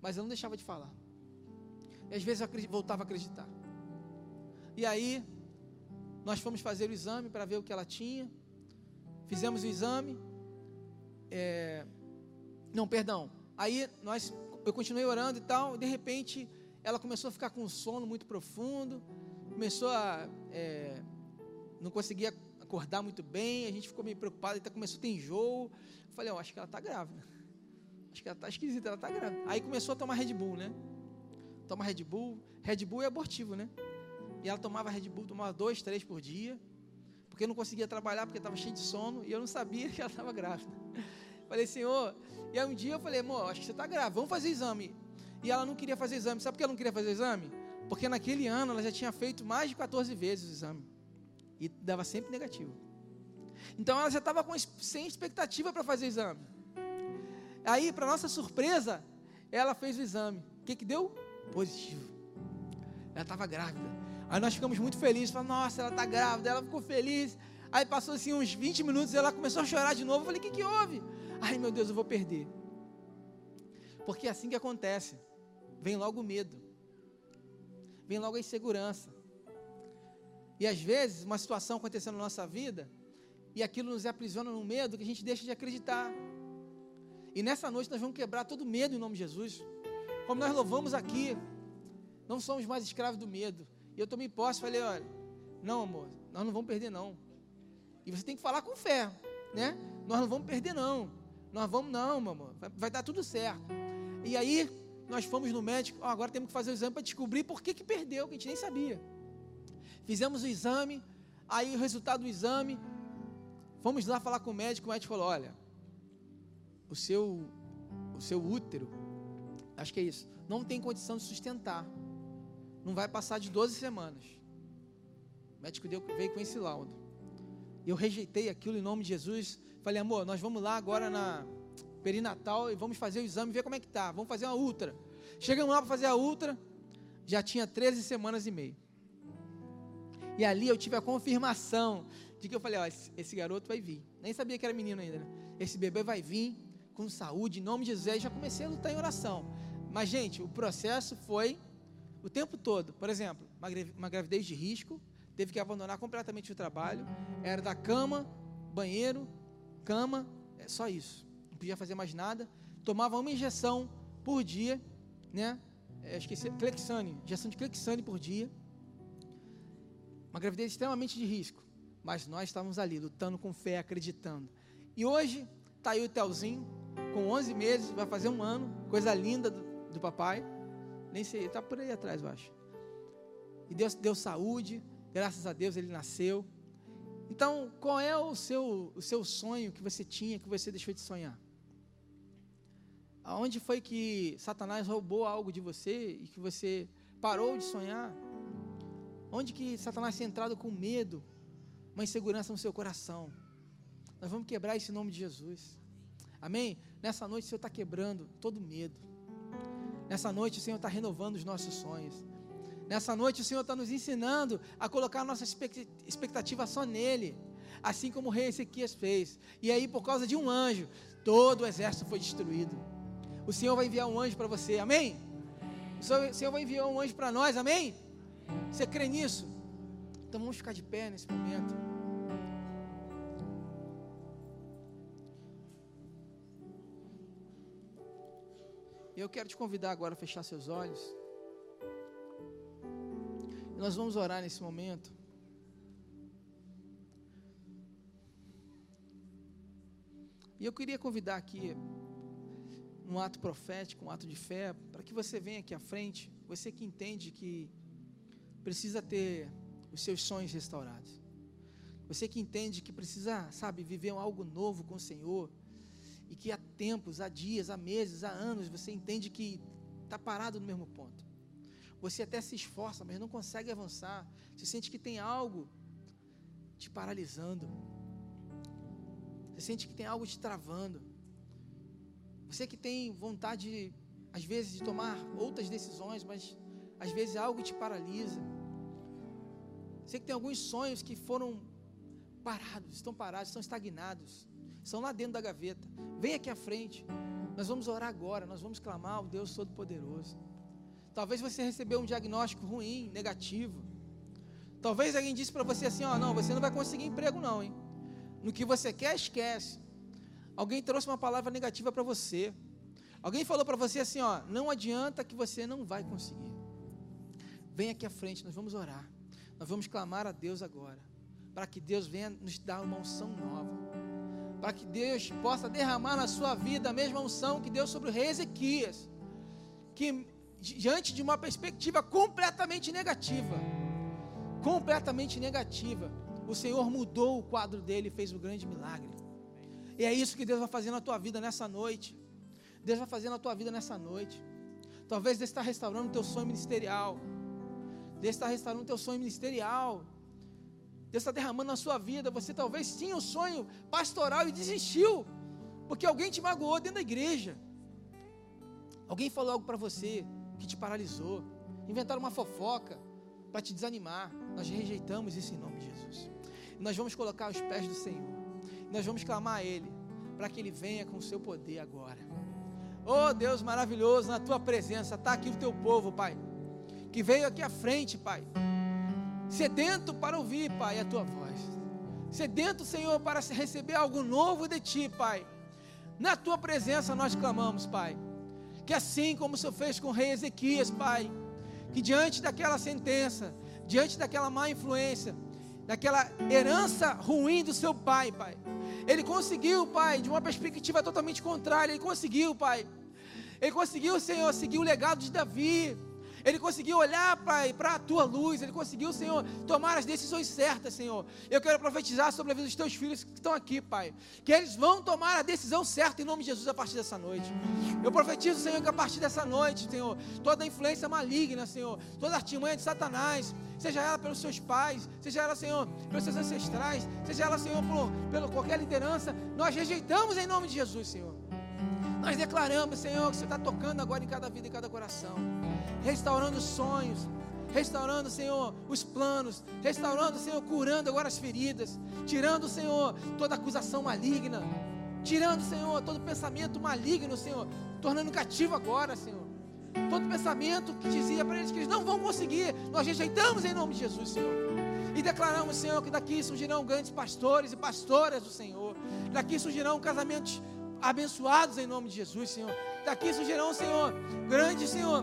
mas eu não deixava de falar. E às vezes eu voltava a acreditar. E aí, nós fomos fazer o exame para ver o que ela tinha. Fizemos o exame. É, não, perdão. Aí nós, eu continuei orando e tal. E de repente, ela começou a ficar com um sono muito profundo. Começou a. É, não conseguia acordar muito bem. A gente ficou meio preocupado. Até começou a ter enjoo. Eu falei, oh, acho que ela está grávida. Acho que ela está esquisita, ela está grávida. Aí começou a tomar Red Bull, né? Toma Red Bull. Red Bull é abortivo, né? E ela tomava Red Bull, tomava dois, três por dia porque não conseguia trabalhar, porque estava cheio de sono, e eu não sabia que ela estava grávida. Falei, Senhor, e aí um dia eu falei, amor, acho que você está grávida, vamos fazer exame. E ela não queria fazer exame. Sabe por que ela não queria fazer exame? Porque naquele ano ela já tinha feito mais de 14 vezes o exame. E dava sempre negativo. Então ela já estava sem expectativa para fazer exame. Aí, para nossa surpresa, ela fez o exame. O que, que deu? Positivo. Ela estava grávida. Aí nós ficamos muito felizes. Falamos, nossa, ela está grávida. Ela ficou feliz. Aí passou assim uns 20 minutos e ela começou a chorar de novo. Eu falei, o que, que houve? Ai meu Deus, eu vou perder. Porque é assim que acontece. Vem logo o medo. Vem logo a insegurança. E às vezes, uma situação acontecendo na nossa vida, e aquilo nos aprisiona no medo que a gente deixa de acreditar. E nessa noite nós vamos quebrar todo medo em nome de Jesus. Como nós louvamos aqui, não somos mais escravos do medo. E eu tomei posse e falei: olha, não, amor, nós não vamos perder, não. E você tem que falar com fé, né? Nós não vamos perder, não. Nós vamos, não, amor, vai, vai dar tudo certo. E aí, nós fomos no médico, oh, agora temos que fazer o exame para descobrir por que, que perdeu, que a gente nem sabia. Fizemos o exame, aí o resultado do exame, fomos lá falar com o médico, o médico falou: olha, o seu, o seu útero, acho que é isso, não tem condição de sustentar. Não vai passar de 12 semanas. O médico deu, veio com esse laudo. Eu rejeitei aquilo em nome de Jesus. Falei, amor, nós vamos lá agora na perinatal e vamos fazer o exame, ver como é que tá. Vamos fazer uma ultra. Chegamos lá para fazer a ultra, já tinha 13 semanas e meio. E ali eu tive a confirmação de que eu falei, ó, esse, esse garoto vai vir. Nem sabia que era menino ainda, né? Esse bebê vai vir com saúde, em nome de Jesus. Já comecei a lutar em oração. Mas, gente, o processo foi o tempo todo. Por exemplo, uma gravidez de risco, teve que abandonar completamente o trabalho. Era da cama, banheiro, cama, é só isso. Não podia fazer mais nada. Tomava uma injeção por dia, né? É, esqueci, Clexane, injeção de Clexane por dia. Uma gravidez extremamente de risco. Mas nós estávamos ali, lutando com fé, acreditando. E hoje, está aí o Telzinho, com 11 meses, vai fazer um ano, coisa linda do, do papai. Nem sei, está por aí atrás, eu acho. E Deus deu saúde, graças a Deus ele nasceu. Então, qual é o seu, o seu sonho que você tinha, que você deixou de sonhar? Aonde foi que Satanás roubou algo de você e que você parou de sonhar? Onde que Satanás tem entrado com medo, uma insegurança no seu coração? Nós vamos quebrar esse nome de Jesus. Amém? Nessa noite o Senhor está quebrando todo medo. Nessa noite o Senhor está renovando os nossos sonhos. Nessa noite o Senhor está nos ensinando a colocar a nossa expectativa só nele, assim como o rei Ezequias fez. E aí, por causa de um anjo, todo o exército foi destruído. O Senhor vai enviar um anjo para você, amém? O Senhor vai enviar um anjo para nós, amém? Você crê nisso? Então vamos ficar de pé nesse momento. Eu quero te convidar agora a fechar seus olhos. Nós vamos orar nesse momento. E eu queria convidar aqui, um ato profético, um ato de fé, para que você venha aqui à frente, você que entende que precisa ter os seus sonhos restaurados. Você que entende que precisa, sabe, viver algo novo com o Senhor. E que há tempos, há dias, há meses, há anos, você entende que está parado no mesmo ponto. Você até se esforça, mas não consegue avançar. Você sente que tem algo te paralisando. Você sente que tem algo te travando. Você que tem vontade, às vezes, de tomar outras decisões, mas às vezes algo te paralisa. Você que tem alguns sonhos que foram parados, estão parados, estão estagnados, estão lá dentro da gaveta. Vem aqui à frente. Nós vamos orar agora, nós vamos clamar ao Deus Todo-Poderoso. Talvez você recebeu um diagnóstico ruim, negativo. Talvez alguém disse para você assim: ó, não, você não vai conseguir emprego, não, hein? No que você quer, esquece. Alguém trouxe uma palavra negativa para você. Alguém falou para você assim: ó, não adianta que você não vai conseguir. Vem aqui à frente, nós vamos orar. Nós vamos clamar a Deus agora. Para que Deus venha nos dar uma unção nova. Para que Deus possa derramar na sua vida a mesma unção que deu sobre o rei Ezequias. Que diante de uma perspectiva completamente negativa. Completamente negativa. O Senhor mudou o quadro dele e fez um grande milagre. E é isso que Deus vai fazer na tua vida nessa noite. Deus vai fazer na tua vida nessa noite. Talvez Deus está restaurando o teu sonho ministerial. Deus está restaurando o teu sonho ministerial. Deus está derramando na sua vida. Você talvez tinha um sonho pastoral e desistiu, porque alguém te magoou dentro da igreja. Alguém falou algo para você que te paralisou. Inventaram uma fofoca para te desanimar. Nós rejeitamos isso em nome de Jesus. E nós vamos colocar os pés do Senhor. E nós vamos clamar a Ele para que Ele venha com o seu poder agora. Oh Deus maravilhoso, na tua presença está aqui o teu povo, Pai, que veio aqui à frente, Pai, sedento para ouvir, Pai, a tua voz, sedento, Senhor, para receber algo novo de ti, Pai. Na tua presença nós clamamos, Pai, que assim como o Senhor fez com o rei Ezequias, Pai, que diante daquela sentença, diante daquela má influência, daquela herança ruim do seu pai, Pai, ele conseguiu, Pai, de uma perspectiva totalmente contrária, ele conseguiu, Pai. Ele conseguiu, Senhor, seguir o legado de Davi. Ele conseguiu olhar, Pai, para a tua luz. Ele conseguiu, Senhor, tomar as decisões certas, Senhor. Eu quero profetizar sobre a vida dos teus filhos que estão aqui, Pai. Que eles vão tomar a decisão certa em nome de Jesus a partir dessa noite. Eu profetizo, Senhor, que a partir dessa noite, Senhor, toda influência maligna, Senhor, toda artimanha de Satanás, seja ela pelos seus pais, seja ela, Senhor, pelos seus ancestrais, seja ela, Senhor, por, pela qualquer liderança, nós rejeitamos em nome de Jesus, Senhor. Nós declaramos, Senhor, que você está tocando agora em cada vida, em cada coração, restaurando sonhos, restaurando, Senhor, os planos, restaurando, Senhor, curando agora as feridas, tirando, Senhor, toda acusação maligna, tirando, Senhor, todo pensamento maligno, Senhor, tornando cativo agora, Senhor. Todo pensamento que dizia para eles que eles não vão conseguir, nós rejeitamos em nome de Jesus, Senhor. E declaramos, Senhor, que daqui surgirão grandes pastores e pastoras do Senhor. Daqui surgirão casamentos abençoados em nome de Jesus, Senhor. Daqui surgirão, Senhor, grandes, Senhor,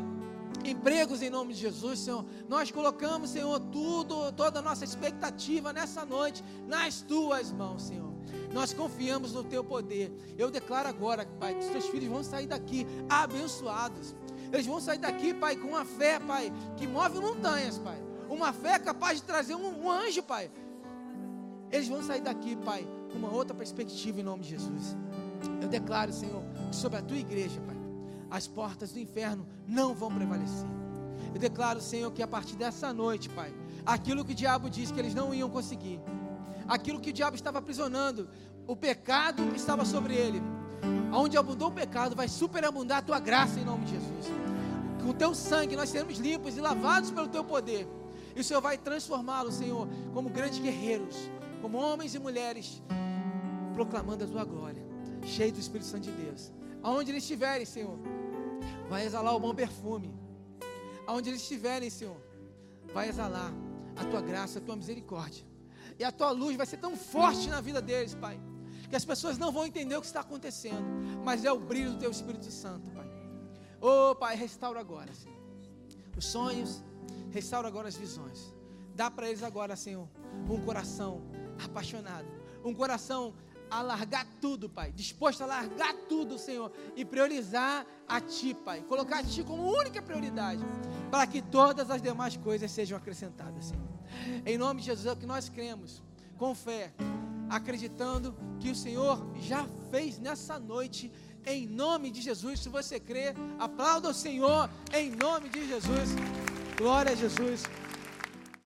empregos em nome de Jesus, Senhor. Nós colocamos, Senhor, tudo, toda a nossa expectativa nessa noite nas tuas mãos, Senhor. Nós confiamos no teu poder. Eu declaro agora, Pai, que os teus filhos vão sair daqui abençoados. Eles vão sair daqui, Pai, com uma fé, Pai, que move montanhas, Pai. Uma fé capaz de trazer um, um anjo, Pai. Eles vão sair daqui, Pai, com uma outra perspectiva em nome de Jesus. Eu declaro, Senhor, que sobre a tua igreja, Pai, as portas do inferno não vão prevalecer. Eu declaro, Senhor, que a partir dessa noite, Pai, aquilo que o diabo disse que eles não iam conseguir, aquilo que o diabo estava aprisionando, o pecado que estava sobre ele, onde abundou o pecado, vai superabundar a tua graça em nome de Jesus. Com o teu sangue nós seremos limpos e lavados pelo teu poder. E o Senhor vai transformá-los, Senhor, como grandes guerreiros, como homens e mulheres, proclamando a tua glória cheio do Espírito Santo de Deus. Aonde eles estiverem, Senhor, vai exalar o bom perfume. Aonde eles estiverem, Senhor, vai exalar a tua graça, a tua misericórdia. E a tua luz vai ser tão forte na vida deles, Pai, que as pessoas não vão entender o que está acontecendo, mas é o brilho do teu Espírito Santo, Pai. Oh, Pai, restaura agora, Senhor, os sonhos, restaura agora as visões. Dá para eles agora, Senhor, um coração apaixonado, um coração a largar tudo, Pai. Disposto a largar tudo, Senhor. E priorizar a Ti, Pai. Colocar a Ti como única prioridade. Para que todas as demais coisas sejam acrescentadas, Senhor. Em nome de Jesus é o que nós cremos. Com fé. Acreditando que o Senhor já fez nessa noite. Em nome de Jesus. Se você crê, aplauda o Senhor. Em nome de Jesus. Glória a Jesus.